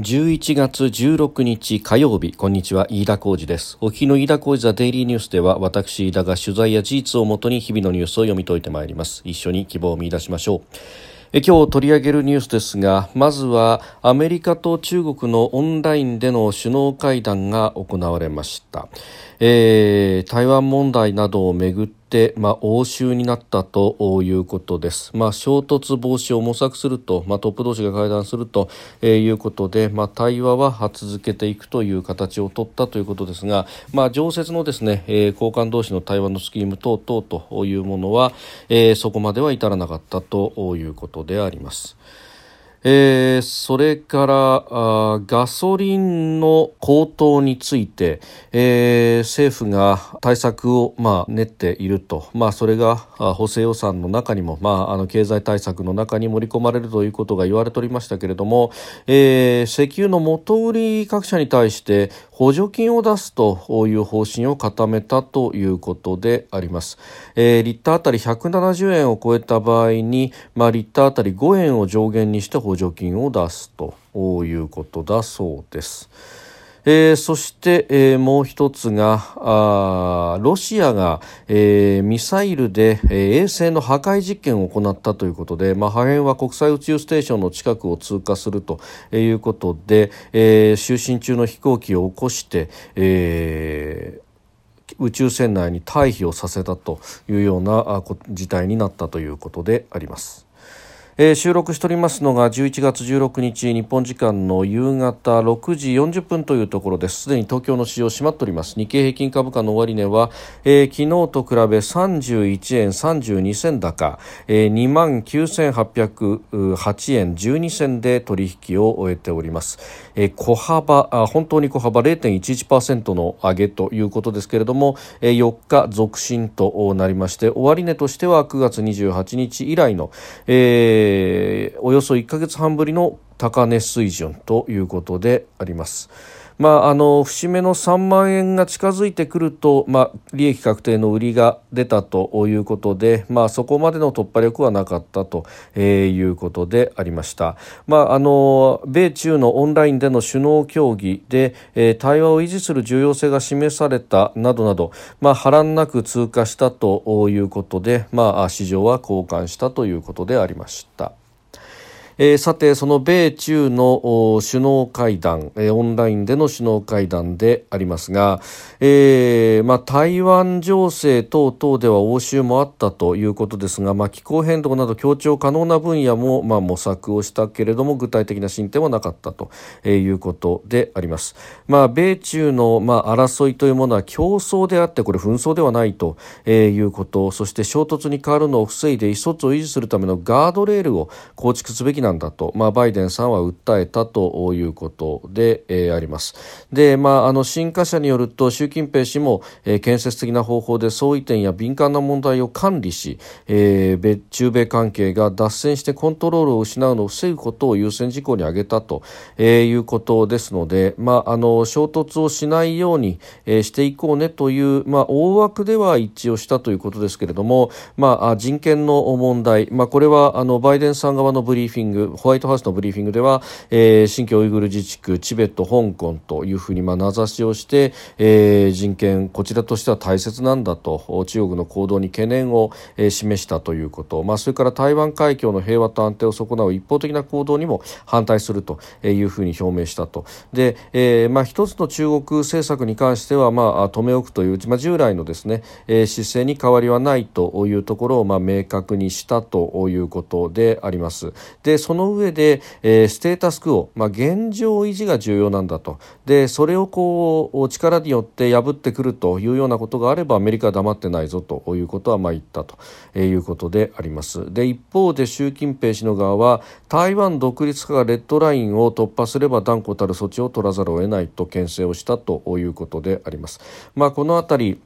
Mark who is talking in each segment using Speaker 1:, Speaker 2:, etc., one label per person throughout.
Speaker 1: 11月16日火曜日。こんにちは。飯田浩二です。お聞きの飯田浩二ザデイリーニュースでは私飯田が取材や事実をもとに日々のニュースを読み解いてまいります。一緒に希望を見出しましょう。え今日取り上げるニュースですがまずはアメリカと中国のオンラインでの首脳会談が行われました、えー、台湾問題などをめぐって、まあ、応酬になったということです。まあ、衝突防止を模索すると、まあ、トップ同士が会談するということで、まあ、対話は続けていくという形を取ったということですが、まあ、常設のですね、えー、交換同士の対話のスキーム等々というものは、えー、そこまでは至らなかったということであります。えー、それからあガソリンの高騰について、えー、政府が対策を、まあ、練っていると、まあ、それが補正予算の中にも、まあ、あの経済対策の中に盛り込まれるということが言われておりましたけれども、えー、石油の元売り各社に対して補助金を出すという方針を固めたということであります、えー、リッターあたり170円を超えた場合に、まあ、リッターあたり5円を上限にして補補助金を出すということだそうです。えー、そして、えー、もう一つがあロシアが、えー、ミサイルで、え、衛星の破壊実験を行ったということで、まあ、破片は国際宇宙ステーションの近くを通過するということで、え、就寝中の飛行機を起こして、え宇宙船内に退避をさせたというような事態になったということであります。えー、収録しておりますのが11月16日日本時間の夕方6時40分というところです。すでに東京の市場閉まっております。日経平均株価の終値は、えー、昨日と比べ31円32銭高、えー、2万9808円12銭で取引を終えております、えー、小幅あ本当に小幅0.11%の上げということですけれども、えー、4日続伸となりまして終値としては9月28日以来の、えーえー、およそ1ヶ月半ぶりの高値水準ということであります。まあ、あの節目の3万円が近づいてくると、まあ、利益確定の売りが出たということで、まあ、そこまでの突破力はなかったと、え、いうことでありました、まあ、あの米中のオンラインでの首脳協議で、えー、対話を維持する重要性が示されたなどなど、まあ、波乱なく通過したということで、まあ、市場は交換したということでありました。えー、さてその米中の首脳会談、えー、オンラインでの首脳会談でありますが、えーまあ、台湾情勢等々では応酬もあったということですが、まあ、気候変動など協調可能な分野も、まあ、模索をしたけれども具体的な進展はなかったということであります。まあ、米中の、まあ、争いというものは競争であってこれ紛争ではないということそして衝突に変わるのを防いで意思疎通を維持するためのガードレールを構築すべきななんだと、まあ、バイデンさんは訴えたということで、えー、あります。で、まあ、あの新華社によると習近平氏も、えー、建設的な方法で相違点や敏感な問題を管理し、えー、米中米関係が脱線してコントロールを失うのを防ぐことを優先事項に挙げたと、えー、いうことですので、まあ、あの衝突をしないように、えー、していこうねという、まあ、大枠では一致をしたということですけれども、まあ、人権の問題、まあ、これはあのバイデンさん側のブリーフィングホワイトハウスのブリーフィングでは、えー、新疆ウイグル自治区チベット香港というふうにまあ名指しをして、えー、人権こちらとしては大切なんだと中国の行動に懸念を、えー、示したということ、まあ、それから台湾海峡の平和と安定を損なう一方的な行動にも反対するというふうに表明したとで、えーまあ、一つの中国政策に関しては、まあ、止め置くという、まあ、従来のですね、えー、姿勢に変わりはないというところを、まあ、明確にしたということであります。でその上で、えー、ステータスクオ、まあ、現状維持が重要なんだとでそれをこう力によって破ってくるというようなことがあればアメリカは黙ってないぞということはまあ言ったということでありますで一方で習近平氏の側は台湾独立化がレッドラインを突破すれば断固たる措置を取らざるを得ないと牽制をしたということであります。まあ、このあたり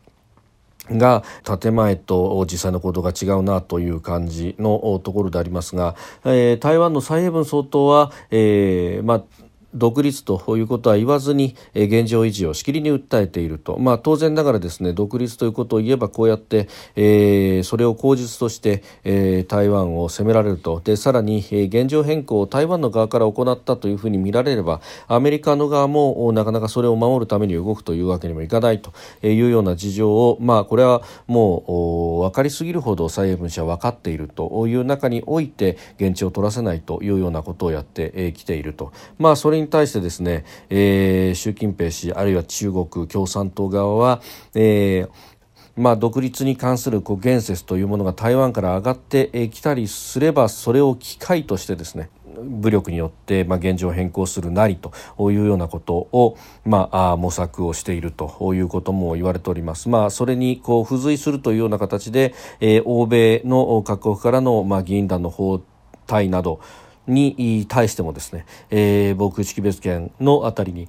Speaker 1: が建前と実際の行動が違うなという感じのところでありますが、えー、台湾の蔡英文総統は、えーまあ独立ということは言わずに、現状維持をしきりに訴えていると、まあ、当然ながらですね独立ということを言えばこうやって、えー、それを口実として、えー、台湾を攻められると。でさらに、え、現状変更を台湾の側から行ったというふうに見られればアメリカの側もなかなかそれを守るために動くというわけにもいかないというような事情を、まあ、これはもう分かりすぎるほど蔡英文氏は分かっているという中において現地を取らせないというようなことをやってきていると、まあ、それに対してですね、えー、習近平氏あるいは中国共産党側は、えーまあ、独立に関するこう言説というものが台湾から上がってきたりすればそれを機会としてですね武力によって、まあ、現状を変更するなりというようなことを、まあ、模索をしているということも言われております。まあ、それにこう付随するというような形で、えー、欧米の各国からの、まあ、議員団の訪台などに対してもですね、えー、防空識別圏のあたりに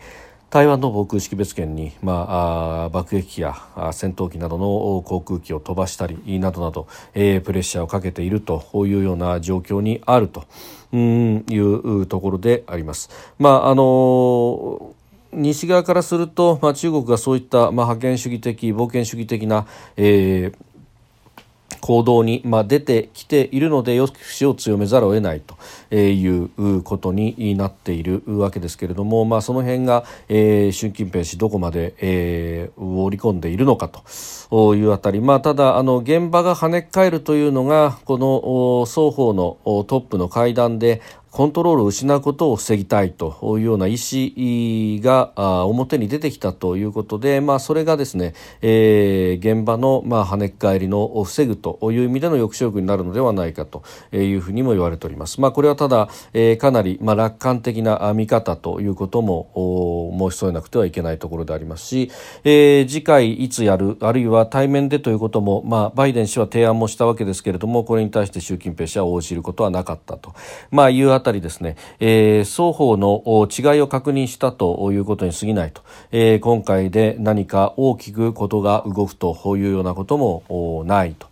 Speaker 1: 台湾の防空識別圏に、まあ、爆撃機や戦闘機などの航空機を飛ばしたりなどなど、えー、プレッシャーをかけているというような状況にあるというところであります。まああの西側からすると、まあ、中国がそういった、まあ、覇権主義的冒険主義的な、えー行動に、まあ、出てきているので抑止を強めざるを得ないということになっているわけですけれども、まあ、その辺が、えー、習近平氏どこまで、えー、織り込んでいるのかというあたり、まあ、ただあの現場が跳ね返るというのがこの双方のトップの会談でコントロールを失うことを防ぎたいというような意思が表に出てきたということで、まあ、それがですね、えー、現場の、まあ、跳ね返りの防ぐという意味での抑止力になるのではないかというふうにも言われております。まあ、これはただ、えー、かなり、まあ、楽観的な見方ということも申し添えなくてはいけないところでありますし、えー、次回いつやるあるいは対面でということも、まあ、バイデン氏は提案もしたわけですけれどもこれに対して習近平氏は応じることはなかったと、まあ、いうたりですね、えー、双方の違いを確認したということに過ぎないと、えー、今回で何か大きくことが動くというようなこともないと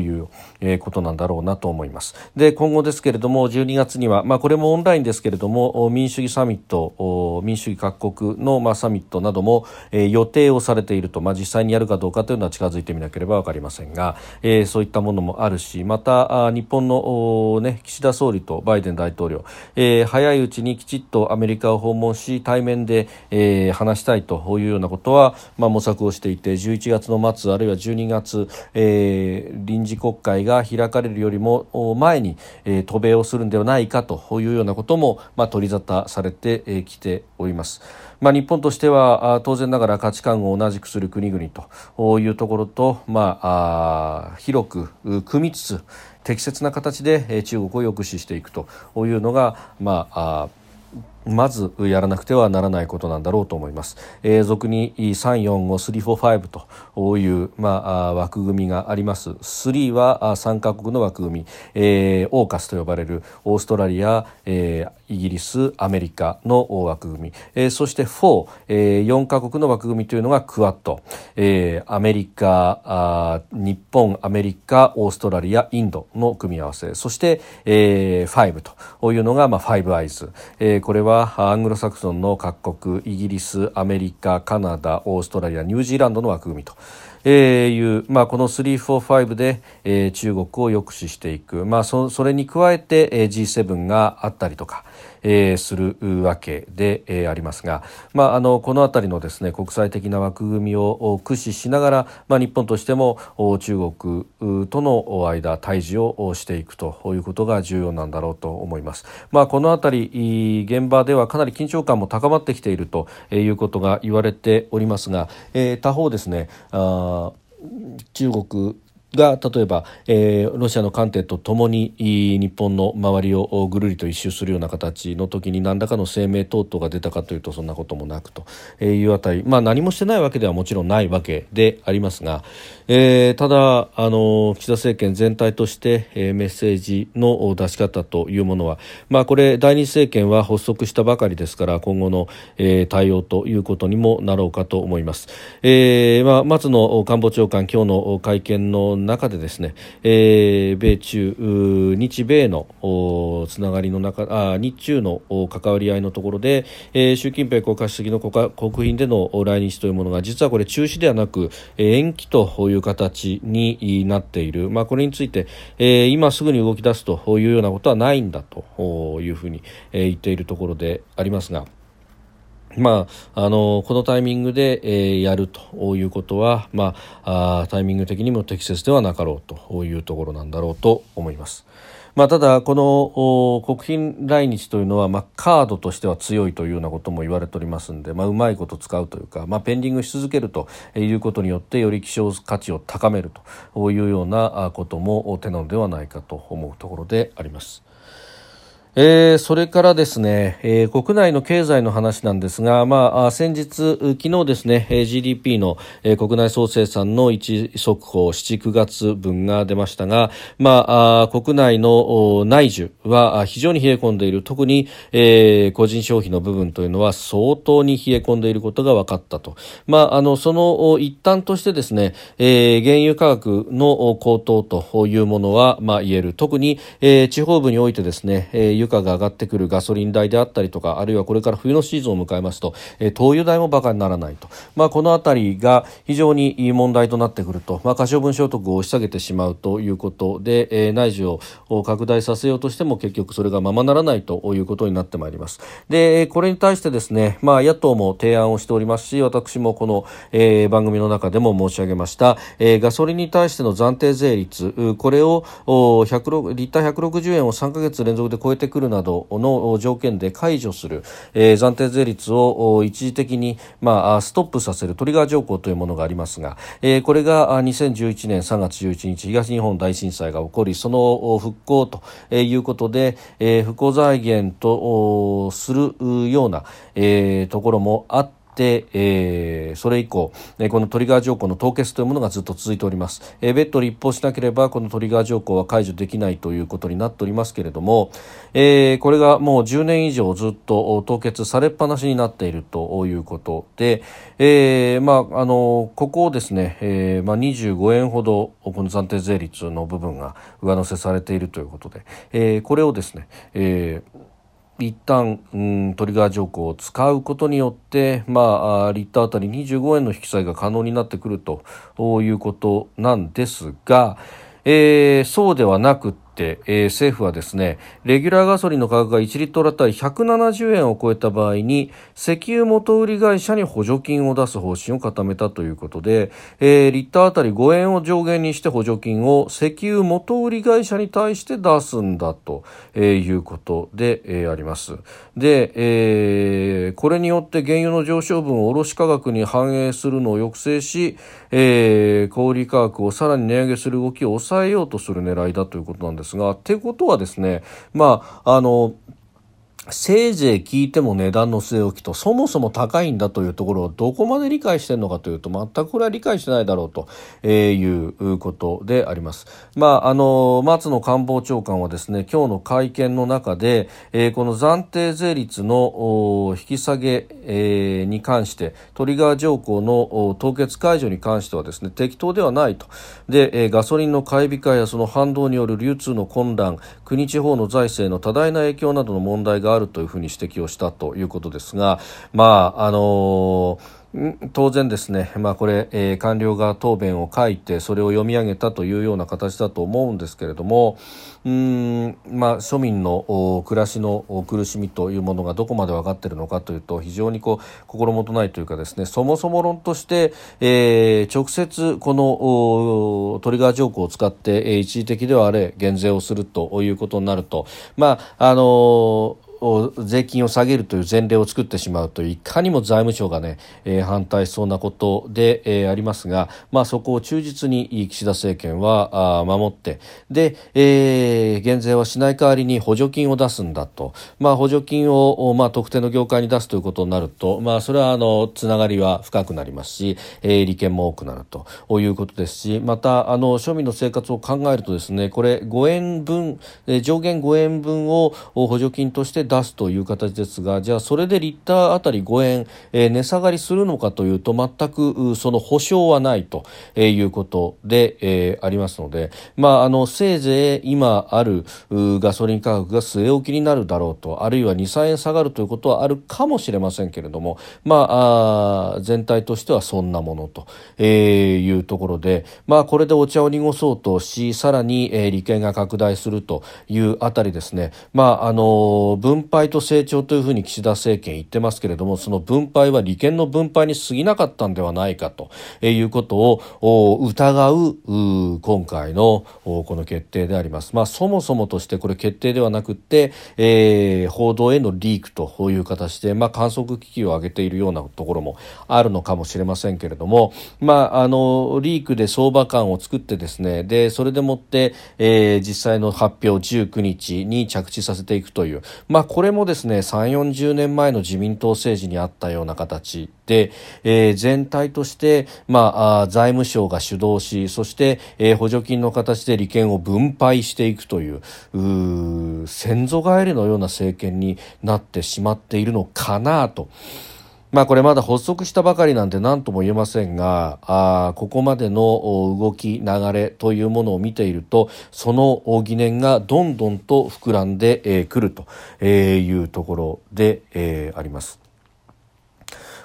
Speaker 1: い。ういうことなんだろうなと思います。で今後ですけれども12月には、まあ、これもオンラインですけれども民主主義サミット民主主義各国の、まあ、サミットなども、えー、予定をされていると、まあ、実際にやるかどうかというのは近づいてみなければ分かりませんが、えー、そういったものもあるしまたあ日本の、ね、岸田総理とバイデン大統領、えー、早いうちにきちっとアメリカを訪問し対面で、えー、話したいというようなことは、まあ、模索をしていて11月の末あるいは12月、えー、臨時国会がが開かれるよりも前に、え、渡米をするんではないかというようなことも、まあ、取り沙汰されてきております。まあ、日本としては当然ながら価値観を同じくする国々というところと、まあ、広く組みつつ適切な形で中国を抑止していくというのが、まあまずやらなくてはならないことなんだろうと思います。えー、俗に345-345という、まあ、枠組みがあります。3は3カ国の枠組み、えー、オーカスと呼ばれる。オーストラリア、えー、イギリス、アメリカの枠組み、えー、そして4、えー、4カ国の枠組みというのがクワッド、えー、アメリカあ、日本、アメリカ、オーストラリア、インドの組み合わせ、そして、えー、5というのが、まあ、5アイズ、えー、これははアングロサクソンの各国イギリスアメリカカナダオーストラリアニュージーランドの枠組みと。えー、いう、まあ、この345で、えー、中国を抑止していく、まあ、そそれに加えて、えー、G7 があったりとか、えー、するわけで、えー、ありますが、まあ、あのこの辺りのですね国際的な枠組みを駆使しながら、まあ、日本としても中国との間対峙をしていくということが重要なんだろうと思います。まあ、この辺り現場ではかなり緊張感も高まってきているということが言われておりますが、えー、他方ですねあ中国が例えば、えー、ロシアの艦艇とともに日本の周りをぐるりと一周するような形の時に何らかの声明等々が出たかというとそんなこともなくというあたり、まあ、何もしてないわけではもちろんないわけでありますが、えー、ただあの岸田政権全体として、えー、メッセージの出し方というものは、まあ、これ第二政権は発足したばかりですから今後の、えー、対応ということにもなろうかと思います。えーまあ、松野官房長官今日の会見の中でですね、えー、米中日米のつながりの中あ日中の関わり合いのところで、えー、習近平国家主席の国賓での来日というものが実はこれ中止ではなく延期という形になっている、まあ、これについて、えー、今すぐに動き出すというようなことはないんだというふうに言っているところでありますが。まあ、あのこのタイミングで、えー、やるということは、まあ、あタイミング的にも適切ではなかろうというところなんだろうと思います。まあ、ただ、この国賓来日というのは、まあ、カードとしては強いというようなことも言われておりますので、まあ、うまいこと使うというか、まあ、ペンディングし続けるということによってより希少価値を高めるというようなことも手なのではないかと思うところであります。えー、それからですね、えー、国内の経済の話なんですが、まあ、先日、昨日ですね、GDP の、えー、国内総生産の一速報7、9月分が出ましたが、まあ、国内の内需は非常に冷え込んでいる。特に、えー、個人消費の部分というのは相当に冷え込んでいることが分かったと。まあ、あの、その一端としてですね、えー、原油価格の高騰というものは、まあ、言える。特に、えー、地方部においてですね、えー油価が上がってくるガソリン代であったりとかあるいはこれから冬のシーズンを迎えますと、えー、灯油代もバカにならないと、まあ、この辺りが非常にいい問題となってくると、まあ、可処分所得を押し下げてしまうということで、えー、内需を拡大させようとしても結局それがままならないということになってまいります。でこれに対してですね、まあ、野党も提案をしておりますし私もこの、えー、番組の中でも申し上げました、えー、ガソリンに対しての暫定税率これを100リッター160円を3か月連続で超えてくるなどの条件で解除する、えー、暫定税率を一時的に、まあ、ストップさせるトリガー条項というものがありますが、えー、これが2011年3月11日東日本大震災が起こりその復興ということで、えー、復興財源とするような、ところもあって、えー、それ以降、えー、このトリガー条項の凍結というものがずっと続いております、えー、別途立法しなければこのトリガー条項は解除できないということになっておりますけれども、えー、これがもう10年以上ずっと凍結されっぱなしになっているということで、えーまあ、あのここをですね、えーまあ、25円ほどこの暫定税率の部分が上乗せされているということで、えー、これをですね、えー一旦、うん、トリガー条項を使うことによって、まあ、リッターあたり25円の引き下げが可能になってくるということなんですが、えー、そうではなくて、えー、政府はですねレギュラーガソリンの価格が1リットル当たり170円を超えた場合に石油元売り会社に補助金を出す方針を固めたということで、えー、リッター当たり5円を上限にして補助金を石油元売り会社に対して出すんだと、え、いうことで、え、あります。で、え、これによって原油の上昇分を卸価格に反映するのを抑制し、え、小売価格をさらに値上げする動きを抑えようとする狙いだということなんですが、ってことはですね、まあ、あの、せいぜい聞いても値段の据え置きとそもそも高いんだというところをどこまで理解してるのかというと全くこれは理解してないだろうとえいうことであります。まあ、あの松野官房長官はですね今日の会見の中で、えー、この暫定税率の引き下げ、えー、に関してトリガー条項の凍結解除に関してはですね適当ではないとで、えー、ガソリンの買い控えやその反動による流通の混乱国地方の財政の多大な影響などの問題があるというふうに指摘をしたということですが、まああの当然ですね、まあ、これ、えー、官僚が答弁を書いてそれを読み上げたというような形だと思うんですけれどもうん、まあ、庶民の暮らしの苦しみというものがどこまで分かっているのかというと非常にこう心もとないというかですねそもそも論として、えー、直接このトリガー条項を使って、えー、一時的ではあれ減税をするということになると、まああのー税金を下げるという前例を作ってしまうといういかにも財務省がね、えー、反対しそうなことで、えー、ありますが、まあ、そこを忠実に岸田政権はあ守ってで、えー、減税はしない代わりに補助金を出すんだと、まあ、補助金を、まあ、特定の業界に出すということになると、まあ、それはあのつながりは深くなりますし、えー、利権も多くなるということですしまたあの庶民の生活を考えるとですねこれ5円分、えー、上限5円分を補助金として出すという形ですがじゃあそれでリッターあたり5円、えー、値下がりするのかというと全くその保証はないということで、えー、ありますので、まあ、あのせいぜい今あるガソリン価格が据え置きになるだろうとあるいは2、3円下がるということはあるかもしれませんけれども、まあ、あ全体としてはそんなものと、えー、いうところで、まあ、これでお茶を濁そうとしさらに、えー、利権が拡大するというあたりですね、まあ、あの分配と成長というふうに岸田政権言ってますけれどもその分配は利権の分配に過ぎなかったんではないかということを疑う今回のこの決定であります。まあ、そもそもとしてこれ決定ではなくて、えー、報道へのリークという形で、まあ、観測機器を上げているようなところもあるのかもしれませんけれども、まあ、あのリークで相場感を作ってですねでそれでもって、えー、実際の発表19日に着地させていくという、まあ、これもですね3 4 0年前の自民党政治にあったような形で、えー、全体として、まあ、財務省が主導しそして、えー、補助金の形で利権を分配していくという先祖返りのような政権になってしまっているのかなと。まあこれまだ発足したばかりなんで何とも言えませんがあここまでの動き流れというものを見ているとその疑念がどんどんと膨らんでく、えー、るというところで、え、あります。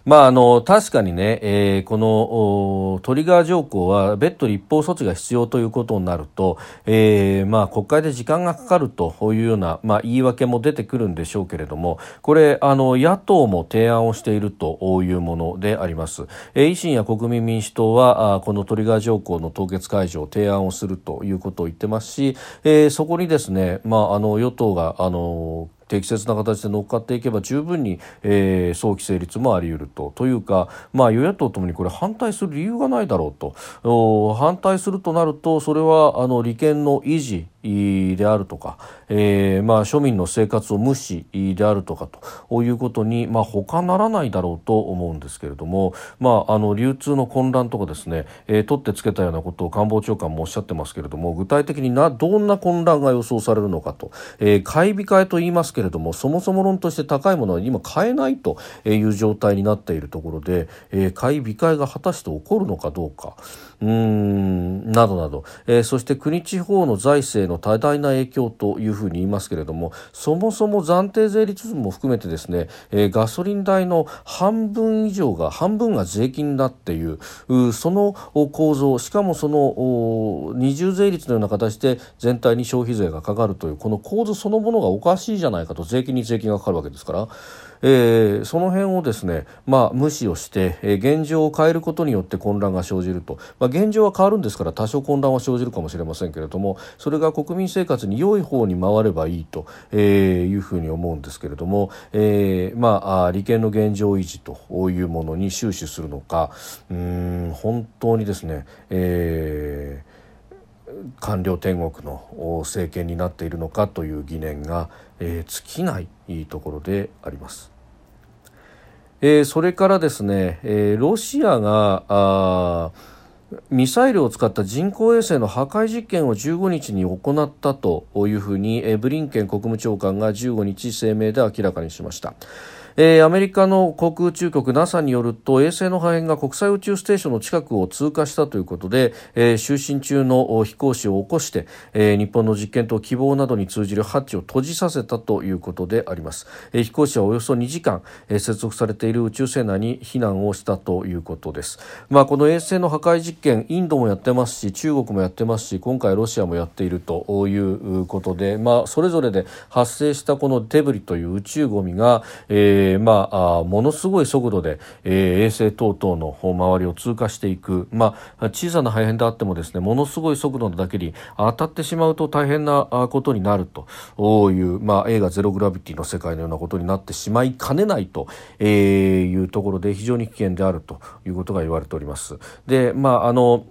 Speaker 1: まあ、あの確かにね、えー、このトリガー条項は別途立法措置が必要ということになると、えーまあ、国会で時間がかかるというような、まあ、言い訳も出てくるんでしょうけれどもこれあの野党も提案をしているというものであります、えー、維新や国民民主党はあこのトリガー条項の凍結解除を提案をするということを言ってますし、えー、そこにですね、まあ、あの与党があの適切な形で乗っかっていけば十分に、えー、早期成立もあり得ると。というか、まあ、与野党ともにこれ反対する理由がないだろうと。反対するとなるとそれはあの利権の維持であるとか、えー、まあ庶民の生活を無視であるとかということに、まあ、他ならないだろうと思うんですけれども、まあ、あの流通の混乱とかですね、えー、取ってつけたようなことを官房長官もおっしゃってますけれども具体的になどんな混乱が予想されるのかと、えー、買い控えと言いますけれどもそもそも論として高いものは今買えないという状態になっているところで、えー、買い控えが果たして起こるのかどうか。などなど、えー、そして国地方の財政の多大な影響というふうに言いますけれどもそもそも暫定税率も含めてですね、えー、ガソリン代の半分以上が半分が税金だっていうその構造しかもその二重税率のような形で全体に消費税がかかるというこの構図そのものがおかしいじゃないかと税金に税金がかかるわけですから。えー、その辺をですね、まあ、無視をして、えー、現状を変えることによって混乱が生じると、まあ、現状は変わるんですから多少混乱は生じるかもしれませんけれどもそれが国民生活に良い方に回ればいいと、えー、いうふうに思うんですけれども、えー、まあ利権の現状維持というものに終始するのかうん本当にですね、えー官僚天国の政権になっているのかという疑念が、えー、尽きないところであります。えー、それからですね、えー、ロシアがミサイルを使った人工衛星の破壊実験を15日に行ったというふうにブリンケン国務長官が15日声明で明らかにしました。えー、アメリカの航空宇宙局 NASA によると衛星の破片が国際宇宙ステーションの近くを通過したということで、えー、就寝中の飛行士を起こして、えー、日本の実験と希望などに通じるハッチを閉じさせたということであります、えー、飛行士はおよそ2時間、えー、接続されている宇宙船内に避難をしたということです、まあ、この衛星の破壊実験インドもやってますし中国もやってますし今回ロシアもやっているということで、まあ、それぞれで発生したこのデブリという宇宙ゴミが、えーえー、まあ、ものすごい速度で、えー、衛星等々の周りを通過していく、まあ、小さな破片であってもですねものすごい速度だけに当たってしまうと大変なことになるという、まあ、映画「ゼログラビティ」の世界のようなことになってしまいかねないとえいうところで非常に危険であるということが言われております。でまああの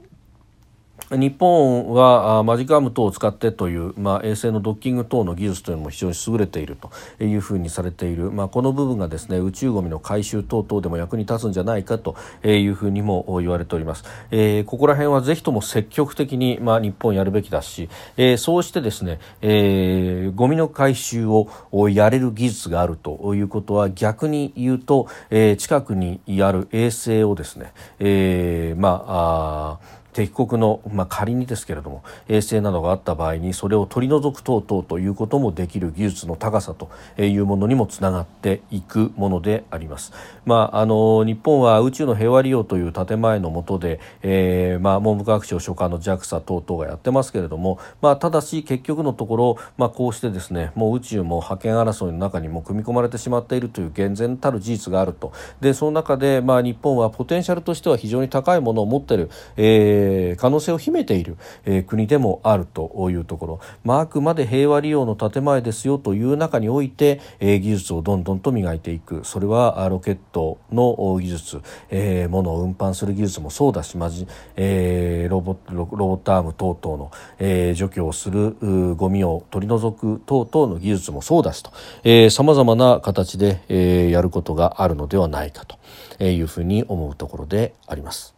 Speaker 1: 日本はマジカム等を使ってという、まあ、衛星のドッキング等の技術というのも非常に優れているというふうにされている、まあ、この部分がですね宇宙ゴミの回収等々でも役に立つんじゃないかというふうにも言われております、えー、ここら辺はぜひとも積極的に、まあ、日本やるべきだし、えー、そうしてですね、えー、ゴミの回収をやれる技術があるということは逆に言うと、えー、近くにある衛星をですね、えー、まあ敵国の、まあ、仮にですけれども衛星などがあった場合にそれを取り除く等々ということもできる技術の高さというものにもつながっていくものであります。まあ、あの日本は宇宙の平和利用という建前の下で、えーまあ、文部科学省所管の JAXA 等々がやってますけれども、まあ、ただし結局のところ、まあ、こうしてですねもう宇宙も覇権争いの中にも組み込まれてしまっているという厳然たる事実があるとでその中で、まあ、日本はポテンシャルとしては非常に高いものを持っている、えーえー、可能性を秘めている、えー、国でもあるというところ、まあ、あくまで平和利用の建前ですよという中において、えー、技術をどんどんと磨いていく。それはロケットの技術、えー、物を運搬する技術もそうだしまじ、えー、ロボロボットアーム等々の、えー、除去をするゴミを取り除く等々の技術もそうだしと。さまざまな形で、えー、やることがあるのではないかというふうに思うところであります。